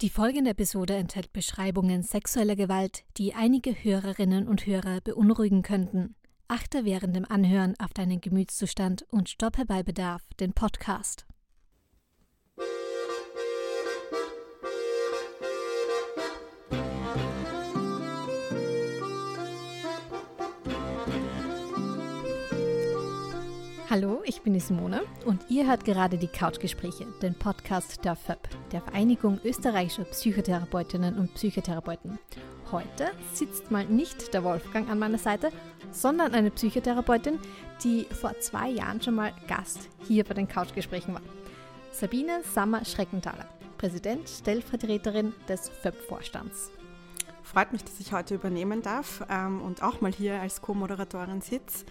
Die folgende Episode enthält Beschreibungen sexueller Gewalt, die einige Hörerinnen und Hörer beunruhigen könnten. Achte während dem Anhören auf deinen Gemütszustand und stoppe bei Bedarf den Podcast. Hallo, ich bin die Simone und ihr hört gerade die Couchgespräche, den Podcast der FÖP, der Vereinigung österreichischer Psychotherapeutinnen und Psychotherapeuten. Heute sitzt mal nicht der Wolfgang an meiner Seite, sondern eine Psychotherapeutin, die vor zwei Jahren schon mal Gast hier bei den Couchgesprächen war. Sabine Sammer-Schreckenthaler, Präsident, Stellvertreterin des FÖP-Vorstands. Freut mich, dass ich heute übernehmen darf ähm, und auch mal hier als Co-Moderatorin sitze.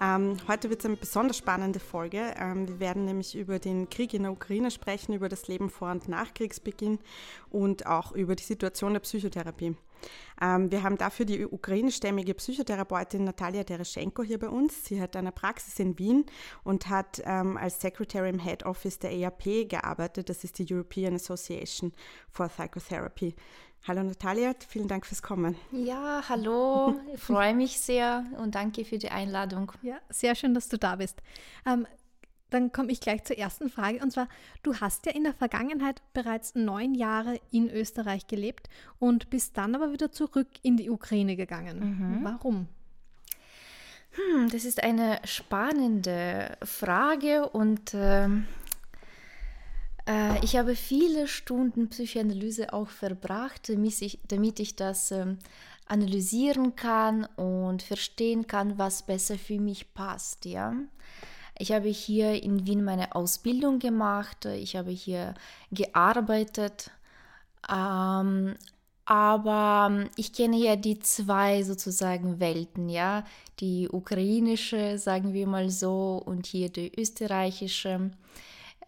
Ähm, heute wird es eine besonders spannende Folge. Ähm, wir werden nämlich über den Krieg in der Ukraine sprechen, über das Leben vor und nach Kriegsbeginn und auch über die Situation der Psychotherapie. Ähm, wir haben dafür die ukrainischstämmige Psychotherapeutin Natalia Tereschenko hier bei uns. Sie hat eine Praxis in Wien und hat ähm, als Secretary im Head Office der EAP gearbeitet. Das ist die European Association for Psychotherapy. Hallo Natalia, vielen Dank fürs Kommen. Ja, hallo, ich freue mich sehr und danke für die Einladung. Ja, sehr schön, dass du da bist. Ähm, dann komme ich gleich zur ersten Frage und zwar, du hast ja in der Vergangenheit bereits neun Jahre in Österreich gelebt und bist dann aber wieder zurück in die Ukraine gegangen. Mhm. Warum? Hm, das ist eine spannende Frage und äh, äh, ich habe viele Stunden Psychoanalyse auch verbracht, damit ich, das ähm, analysieren kann und verstehen kann, was besser für mich passt. Ja? Ich habe hier in Wien meine Ausbildung gemacht, ich habe hier gearbeitet, ähm, aber ich kenne ja die zwei sozusagen Welten, ja, die ukrainische, sagen wir mal so, und hier die österreichische.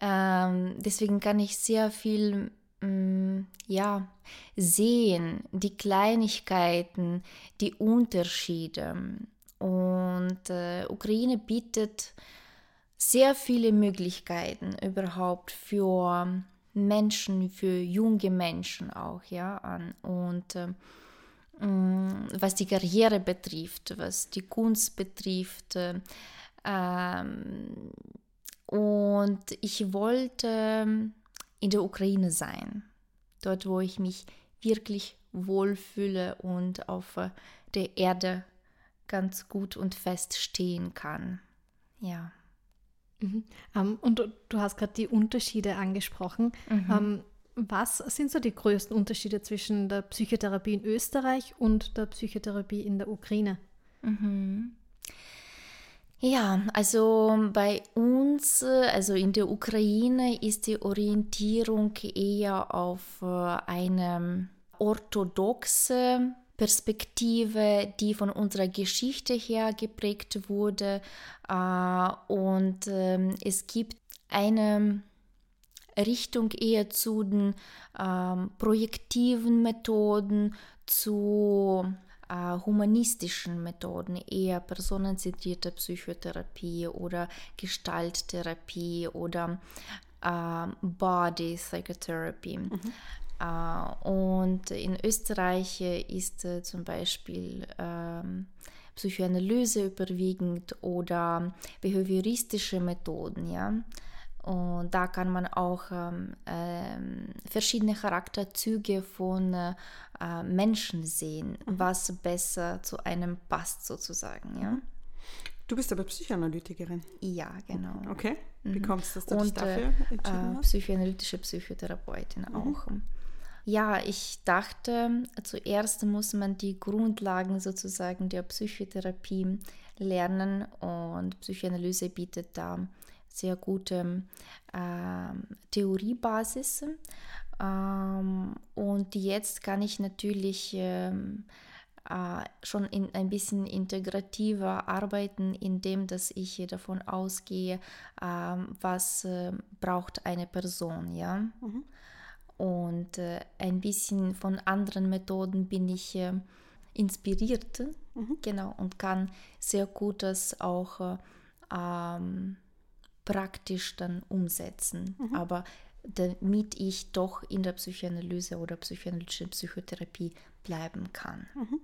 Ähm, deswegen kann ich sehr viel mm, ja, sehen, die Kleinigkeiten, die Unterschiede. Und äh, Ukraine bietet sehr viele Möglichkeiten überhaupt für Menschen, für junge Menschen auch, ja, an. Und äh, mm, was die Karriere betrifft, was die Kunst betrifft, äh, und ich wollte ähm, in der Ukraine sein, dort wo ich mich wirklich wohlfühle und auf äh, der Erde ganz gut und fest stehen kann. Ja. Mhm. Um, ähm, und du, hast gerade die Unterschiede angesprochen. Mhm. Um, ähm, was sind so die größten Unterschiede zwischen der Psychotherapie in Österreich und der Psychotherapie in der Ukraine? Mhm. Ja, also bei uns, also in der Ukraine, ist die Orientierung eher auf äh, eine orthodoxe Perspektive, die von unserer Geschichte her geprägt wurde. Äh, und ähm, es gibt eine Richtung eher zu den ähm, projektiven Methoden, zu humanistischen Methoden, eher personenzentrierte Psychotherapie oder Gestalttherapie oder äh, Body Psychotherapy. Mhm. Äh, und in Österreich ist äh, zum Beispiel ähm, Psychoanalyse überwiegend oder behavioristische Methoden, ja. Und da kann man auch ähm, äh, verschiedene Charakterzüge von äh, Menschen sehen, mhm. was besser zu einem passt sozusagen. Ja? Du bist aber Psychoanalytikerin. Ja, genau. Okay. Wie mhm. kommst du, dass du Und, dich dafür äh, Psychoanalytische Psychotherapeutin mhm. auch. Ja, ich dachte, zuerst muss man die Grundlagen sozusagen der Psychotherapie lernen und Psychoanalyse bietet da sehr gute äh, Theoriebasis. Ähm, und jetzt kann ich natürlich ähm, äh, schon in, ein bisschen integrativer arbeiten, indem dass ich davon ausgehe, äh, was äh, braucht eine Person, ja. Mhm. Und äh, ein bisschen von anderen Methoden bin ich äh, inspiriert, mhm. genau, und kann sehr gut das auch ähm, praktisch dann umsetzen. Mhm. Aber damit ich doch in der Psychoanalyse oder psychoanalytischen Psychotherapie bleiben kann. Mhm.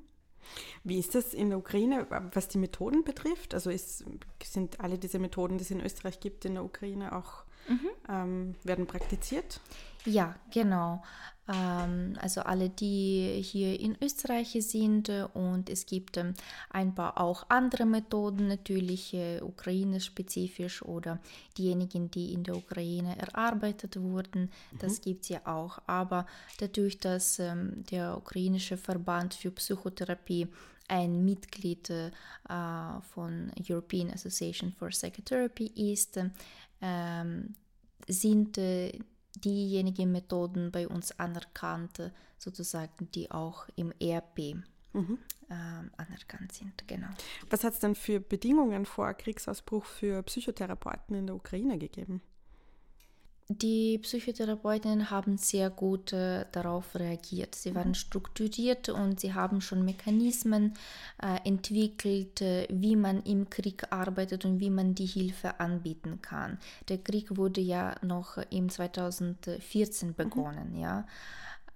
Wie ist das in der Ukraine, was die Methoden betrifft? Also ist, sind alle diese Methoden, die es in Österreich gibt, in der Ukraine auch mhm. ähm, werden praktiziert? Ja, genau. Ähm, also alle, die hier in Österreich sind und es gibt ähm, ein paar auch andere Methoden, natürlich äh, ukraine-spezifisch oder diejenigen, die in der Ukraine erarbeitet wurden, das mhm. gibt es ja auch. Aber dadurch, dass ähm, der ukrainische Verband für Psychotherapie ein Mitglied äh, von European Association for Psychotherapy ist, ähm, sind äh, diejenigen Methoden bei uns anerkannt, sozusagen, die auch im ERP mhm. ähm, anerkannt sind. Genau. Was hat es denn für Bedingungen vor Kriegsausbruch für Psychotherapeuten in der Ukraine gegeben? Die Psychotherapeutinnen haben sehr gut äh, darauf reagiert. Sie waren mhm. strukturiert und sie haben schon Mechanismen äh, entwickelt, äh, wie man im Krieg arbeitet und wie man die Hilfe anbieten kann. Der Krieg wurde ja noch im 2014 mhm. begonnen, mhm. ja.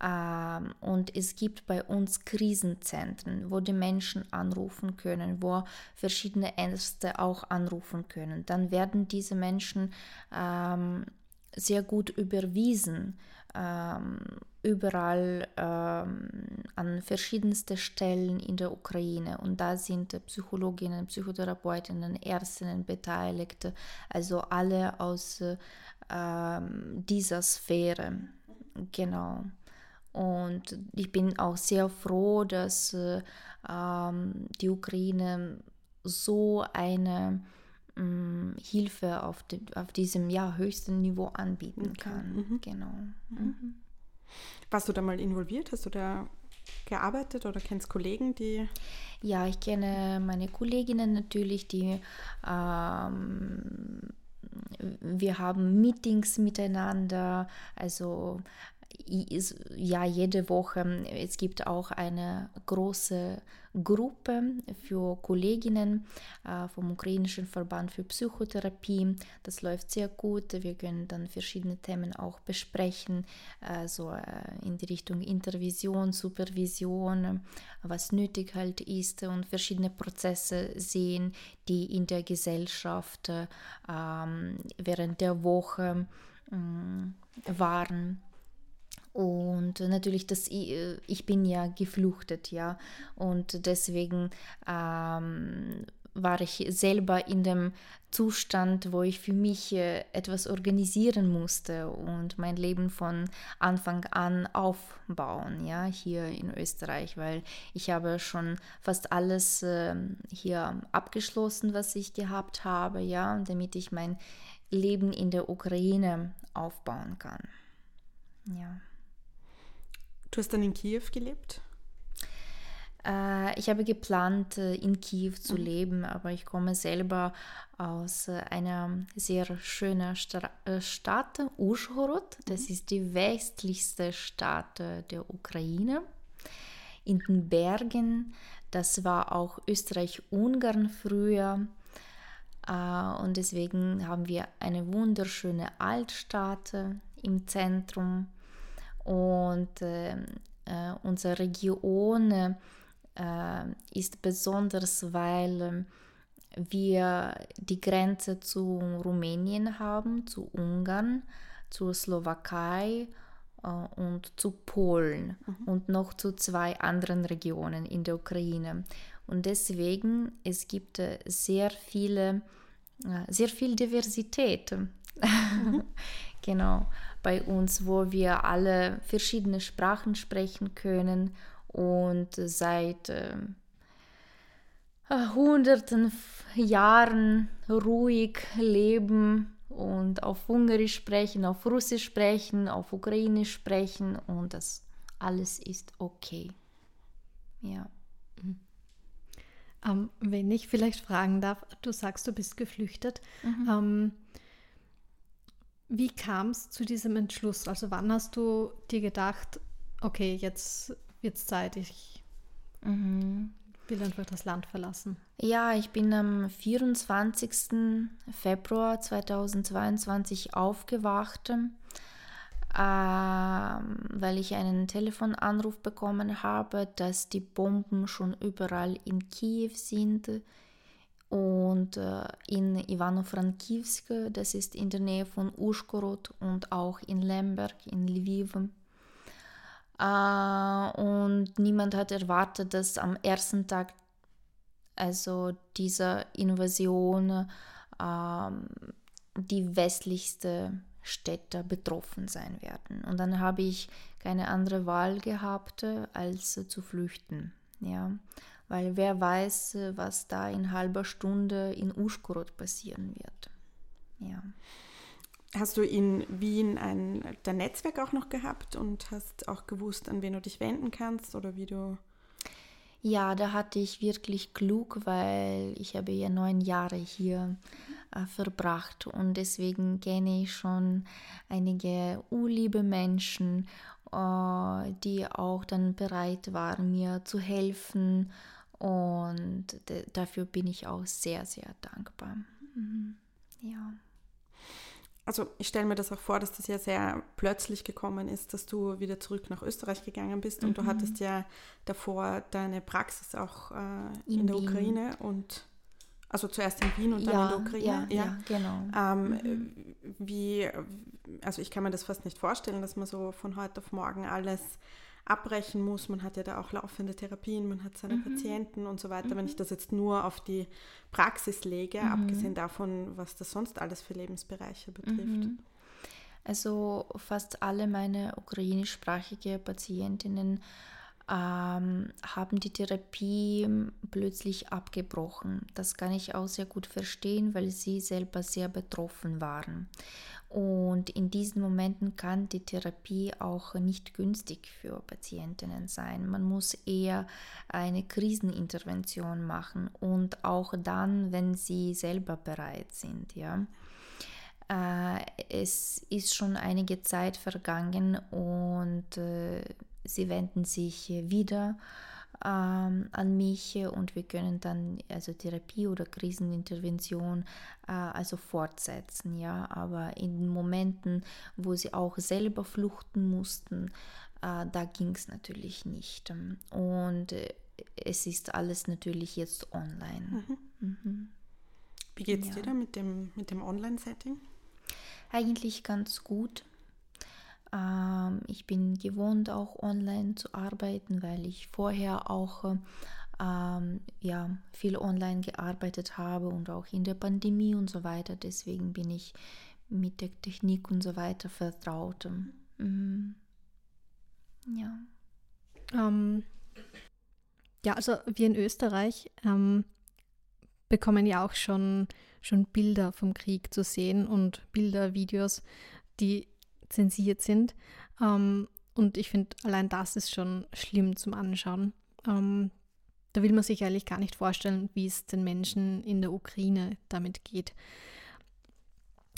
Ähm, und es gibt bei uns Krisenzentren, wo die Menschen anrufen können, wo verschiedene Ärzte auch anrufen können. Dann werden diese Menschen ähm, sehr gut überwiesen, ähm, überall ähm, an verschiedensten Stellen in der Ukraine. Und da sind Psychologinnen, Psychotherapeutinnen, Ärztinnen beteiligt, also alle aus ähm, dieser Sphäre. Genau. Und ich bin auch sehr froh, dass ähm, die Ukraine so eine mh, Hilfe auf, de, auf diesem ja, höchsten Niveau anbieten okay. kann. Mhm. Genau. Mhm. mhm. Warst du da mal involviert? Hast du da gearbeitet oder kennst Kollegen, die. Ja, ich kenne meine Kolleginnen natürlich, die. Ähm, wir haben Meetings miteinander, also ja, jede Woche. Es gibt auch eine große Gruppe für Kolleginnen äh, vom ukrainischen Verband für Psychotherapie. Das läuft sehr gut. Wir können dann verschiedene Themen auch besprechen, äh, so äh, in die Richtung Intervision, Supervision, was nötig halt ist und verschiedene Prozesse sehen, die in der Gesellschaft ähm, während der Woche mm, waren. Und natürlich, das, äh, ich bin ja gefluchtet, ja. Und deswegen ähm, war ich selber in dem Zustand, wo ich für mich äh, etwas organisieren musste und mein Leben von Anfang an aufbauen, ja, hier in Österreich, weil ich habe schon fast alles äh, hier abgeschlossen, was ich gehabt habe, ja, damit ich mein Leben in der Ukraine aufbauen kann. Ja. Du hast dann in Kiew gelebt? Äh, ich habe geplant, äh, in Kiew zu mhm. leben, aber ich komme selber aus äh, einer sehr schönen Stra Stadt, Uschhorod. Das mhm. ist die westlichste Stadt der Ukraine. In den Bergen. Das war auch Österreich-Ungarn früher. Und deswegen haben wir eine wunderschöne Altstadt im Zentrum und äh, äh, unsere Region äh, ist besonders, weil ähm, wir die Grenze zu Rumänien haben, zu Ungarn, zur Slowakei äh, und zu Polen mhm. und noch zu zwei anderen Regionen in der Ukraine. Und deswegen, es gibt äh, sehr viele, sehr viel Diversität. Mhm. genau bei uns, wo wir alle verschiedene Sprachen sprechen können und seit äh, hunderten Jahren ruhig leben und auf Ungarisch sprechen, auf Russisch sprechen, auf Ukrainisch sprechen und das alles ist okay. Ja. Mhm. Ähm, wenn ich vielleicht fragen darf, du sagst, du bist geflüchtet. Mhm. Ähm, wie kam es zu diesem Entschluss? Also wann hast du dir gedacht, okay, jetzt wird es Zeit, ich mhm. will einfach das Land verlassen? Ja, ich bin am 24. Februar 2022 aufgewacht. ähm, weil ich einen Telefonanruf bekommen habe, dass die Bomben schon überall in Kiew sind und äh, in Ivano-Frankivsk, das ist in der Nähe von Uschkorod und auch in Lemberg, in Lviv. Äh, und niemand hat erwartet, dass am ersten Tag also dieser Invasion äh, die westlichste Städte betroffen sein werden. Und dann habe ich keine andere Wahl gehabt, als zu flüchten. Ja, weil wer weiß, was da in halber Stunde in Uschkorod passieren wird. Ja. Hast du in Wien ein dein Netzwerk auch noch gehabt und hast auch gewusst, an wen du dich wenden kannst oder wie du ja, da hatte ich wirklich Glück, weil ich habe ja neun Jahre hier äh, verbracht und deswegen kenne ich schon einige urliebe Menschen, äh, die auch dann bereit waren, mir zu helfen und dafür bin ich auch sehr, sehr dankbar. Mhm. Ja also ich stelle mir das auch vor, dass das ja sehr plötzlich gekommen ist, dass du wieder zurück nach Österreich gegangen bist und mhm. du hattest ja davor deine Praxis auch äh, in, in, der Wien. Ukraine und also zuerst in Wien und ja, dann in der Ukraine. Ja, ja. ja genau. Ähm, mhm. Wie, also ich kann mir das fast nicht vorstellen, dass man so von heute auf morgen alles abbrechen muss. Man hat ja da auch laufende Therapien, man hat seine mhm. Patienten und so weiter. Mhm. Wenn ich das jetzt nur auf die Praxis lege, mhm. abgesehen davon, was das sonst alles für Lebensbereiche betrifft. Mhm. Also fast alle meine ukrainischsprachige Patientinnen ähm, haben die Therapie plötzlich abgebrochen. Das kann ich auch sehr gut verstehen, weil sie selber sehr betroffen waren. Und in diesen Momenten kann die Therapie auch nicht günstig für Patientinnen sein. Man muss eher eine Krisenintervention machen und auch dann, wenn sie selber bereit sind. Ja. Äh, es ist schon einige Zeit vergangen und äh, sie wenden sich wieder ähm, an mich und wir können dann also Therapie oder Krisenintervention äh, also fortsetzen, ja. Aber in Momenten, wo sie auch selber fluchten mussten, äh, da ging es natürlich nicht. Und äh, es ist alles natürlich jetzt online. Mhm. Mhm. Wie geht es ja. dir da mit dem, mit dem Online-Setting? Eigentlich ganz gut. Ähm, ich bin gewohnt, auch online zu arbeiten, weil ich vorher auch ähm, ja, viel online gearbeitet habe und auch in der Pandemie und so weiter. Deswegen bin ich mit der Technik und so weiter vertraut. Mhm. Ja. Ähm, ja, also wir in Österreich ähm, bekommen ja auch schon, schon Bilder vom Krieg zu sehen und Bilder, Videos, die zensiert sind. Ähm, und ich finde, allein das ist schon schlimm zum Anschauen. Ähm, da will man sich eigentlich gar nicht vorstellen, wie es den Menschen in der Ukraine damit geht.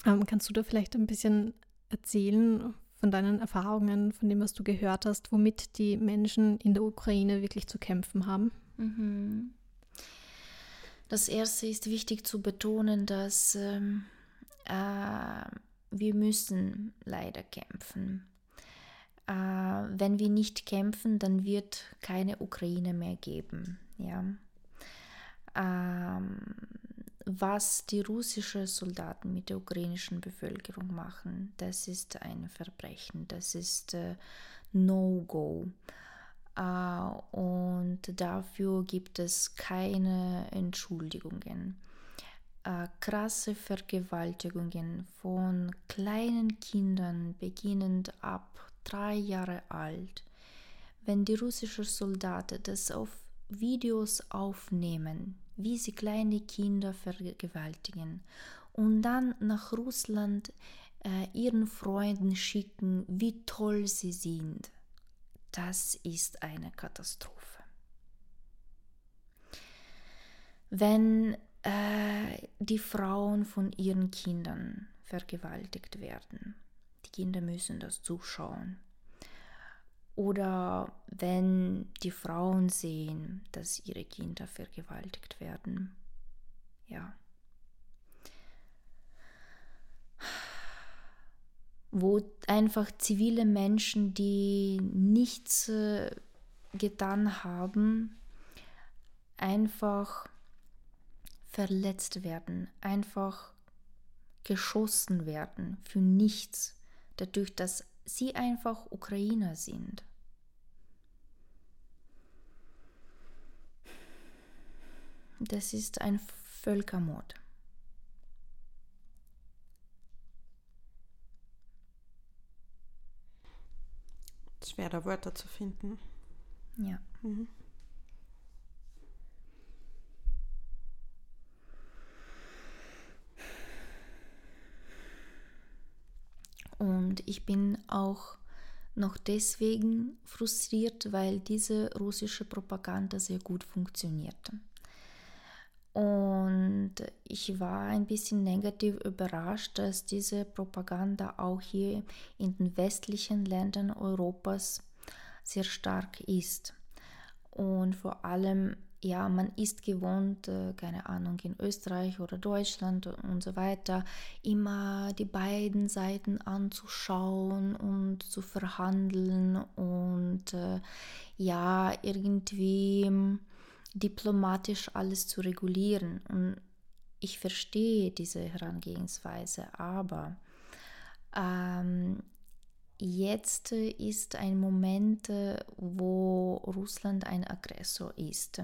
Ähm, kannst du da vielleicht ein bisschen erzählen von deinen Erfahrungen, von dem, was du gehört hast, womit die Menschen in der Ukraine wirklich zu kämpfen haben? Mhm. Das Erste ist wichtig zu betonen, dass ähm, äh, wir müssen leider kämpfen. Äh, wenn wir nicht kämpfen, dann wird keine Ukraine mehr geben. Ja? Ähm, was die russischen Soldaten mit der ukrainischen Bevölkerung machen, das ist ein Verbrechen, das ist äh, No-Go. Äh, und dafür gibt es keine Entschuldigungen äh, krasse Vergewaltigungen von kleinen Kindern beginnend ab drei Jahre alt. Wenn die russischen Soldaten das auf Videos aufnehmen, wie sie kleine Kinder vergewaltigen und dann nach Russland äh, ihren Freunden schicken, wie toll sie sind, das ist eine Katastrophe. Wenn die Frauen von ihren Kindern vergewaltigt werden. Die Kinder müssen das zuschauen. Oder wenn die Frauen sehen, dass ihre Kinder vergewaltigt werden. Ja. wo einfach zivile Menschen, die nichts äh, getan haben, einfach verletzt werden, einfach geschossen werden für nichts, dadurch, dass sie einfach Ukrainer sind. Das ist ein Völkermord. Schwer da Wörter zu finden. Ja. Mhm. Und ich bin auch noch deswegen frustriert, weil diese russische Propaganda sehr gut funktionierte. Und ich war ein bisschen negativ überrascht, dass diese Propaganda auch hier in den westlichen Ländern Europas sehr stark ist. Und vor allem, ja, man ist gewohnt, äh, keine Ahnung, in Österreich oder Deutschland und so weiter, immer die beiden Seiten anzuschauen und zu verhandeln und äh, ja, irgendwie diplomatisch alles zu regulieren. Und ich verstehe diese Herangehensweise, aber ähm, jetzt ist ein Moment, wo Russland ein Aggressor ist.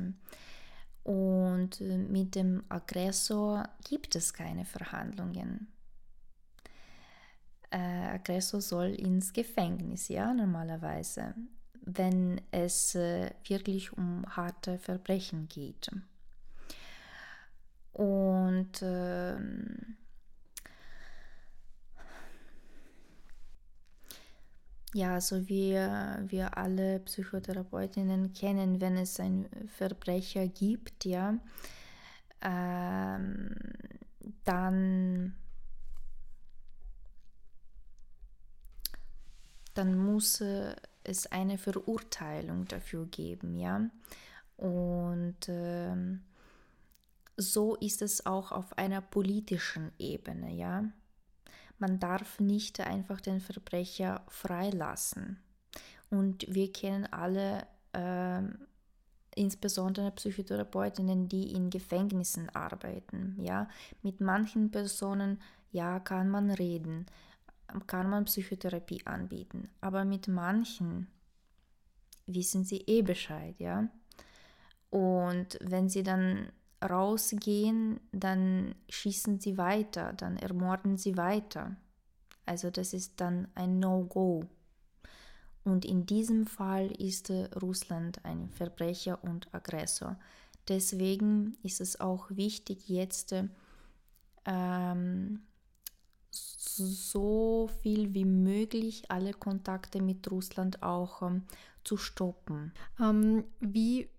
Und mit dem Aggressor gibt es keine Verhandlungen. Äh, Aggressor soll ins Gefängnis, ja, normalerweise wenn es äh, wirklich um harte Verbrechen geht. Und äh, ja, so wie wir alle Psychotherapeutinnen kennen, wenn es einen Verbrecher gibt, ja, ähm, dann dann muss äh, es eine Verurteilung dafür geben, ja. Und äh, so ist es auch auf einer politischen Ebene, ja. Man darf nicht einfach den Verbrecher freilassen. Und wir kennen alle, äh, insbesondere Psychotherapeutinnen, die in Gefängnissen arbeiten, ja. Mit manchen Personen, ja, kann man reden kann man Psychotherapie anbieten. Aber mit manchen wissen sie eh Bescheid, ja. Und wenn sie dann rausgehen, dann schießen sie weiter, dann ermorden sie weiter. Also das ist dann ein No-Go. Und in diesem Fall ist Russland ein Verbrecher und Aggressor. Deswegen ist es auch wichtig, jetzt ähm, so viel wie möglich alle Kontakte mit Russland auch ähm, zu stoppen. Ähm, wie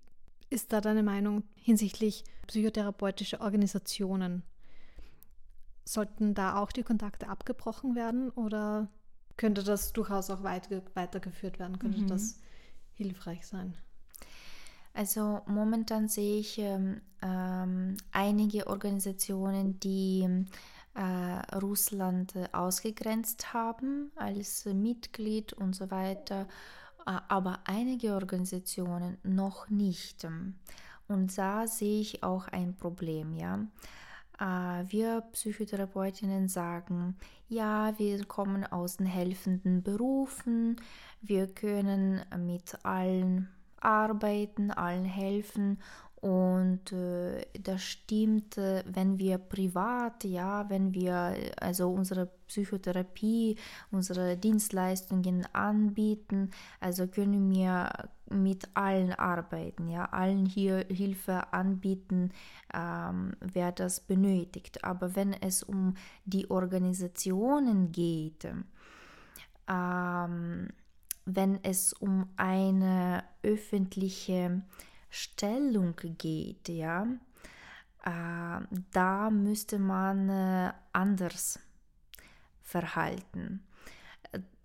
ist da deine Meinung hinsichtlich psychotherapeutischer Organisationen? Sollten da auch die Kontakte abgebrochen werden oder könnte das durchaus auch weit, weitergeführt werden? Könnte mhm. das hilfreich sein? Also momentan sehe ich ähm, ähm, einige Organisationen, die äh, Russland äh, ausgegrenzt haben als Mitglied und so weiter, aber einige Organisationen noch nicht. Und da sehe ich auch ein Problem, ja. Wir Psychotherapeutinnen sagen, ja, wir kommen aus den helfenden Berufen, wir können mit allen arbeiten, allen helfen und äh, das stimmt, äh, wenn wir privat, ja, wenn wir also unsere Psychotherapie, unsere Dienstleistungen anbieten, also können wir mit allen arbeiten, ja, allen hier Hilfe anbieten, ähm, wer das benötigt. Aber wenn es um die Organisationen geht, ähm, wenn es um eine öffentliche Stellung geht, ja, äh, da müsste man äh, anders verhalten.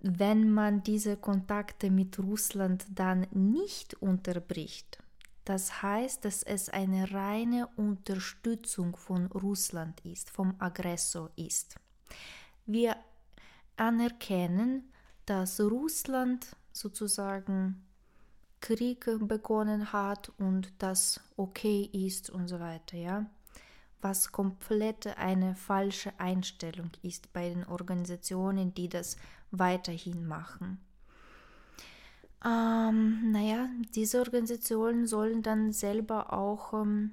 Wenn man diese Kontakte mit Russland dann nicht unterbricht, das heißt, dass es eine reine Unterstützung von Russland ist, vom Aggressor ist. Wir anerkennen, dass Russland sozusagen Krieg begonnen hat und das okay ist und so weiter, ja. Was komplett eine falsche Einstellung ist bei den Organisationen, die das weiterhin machen. Ähm, naja, diese Organisationen sollen dann selber auch ähm,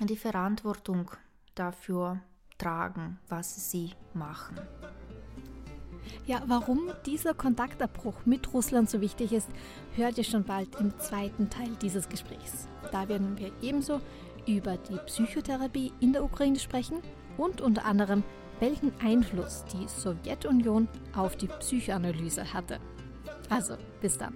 die Verantwortung dafür tragen, was sie machen. Ja, warum dieser Kontaktabbruch mit Russland so wichtig ist, hört ihr schon bald im zweiten Teil dieses Gesprächs. Da werden wir ebenso über die Psychotherapie in der Ukraine sprechen und unter anderem, welchen Einfluss die Sowjetunion auf die Psychoanalyse hatte. Also, bis dann.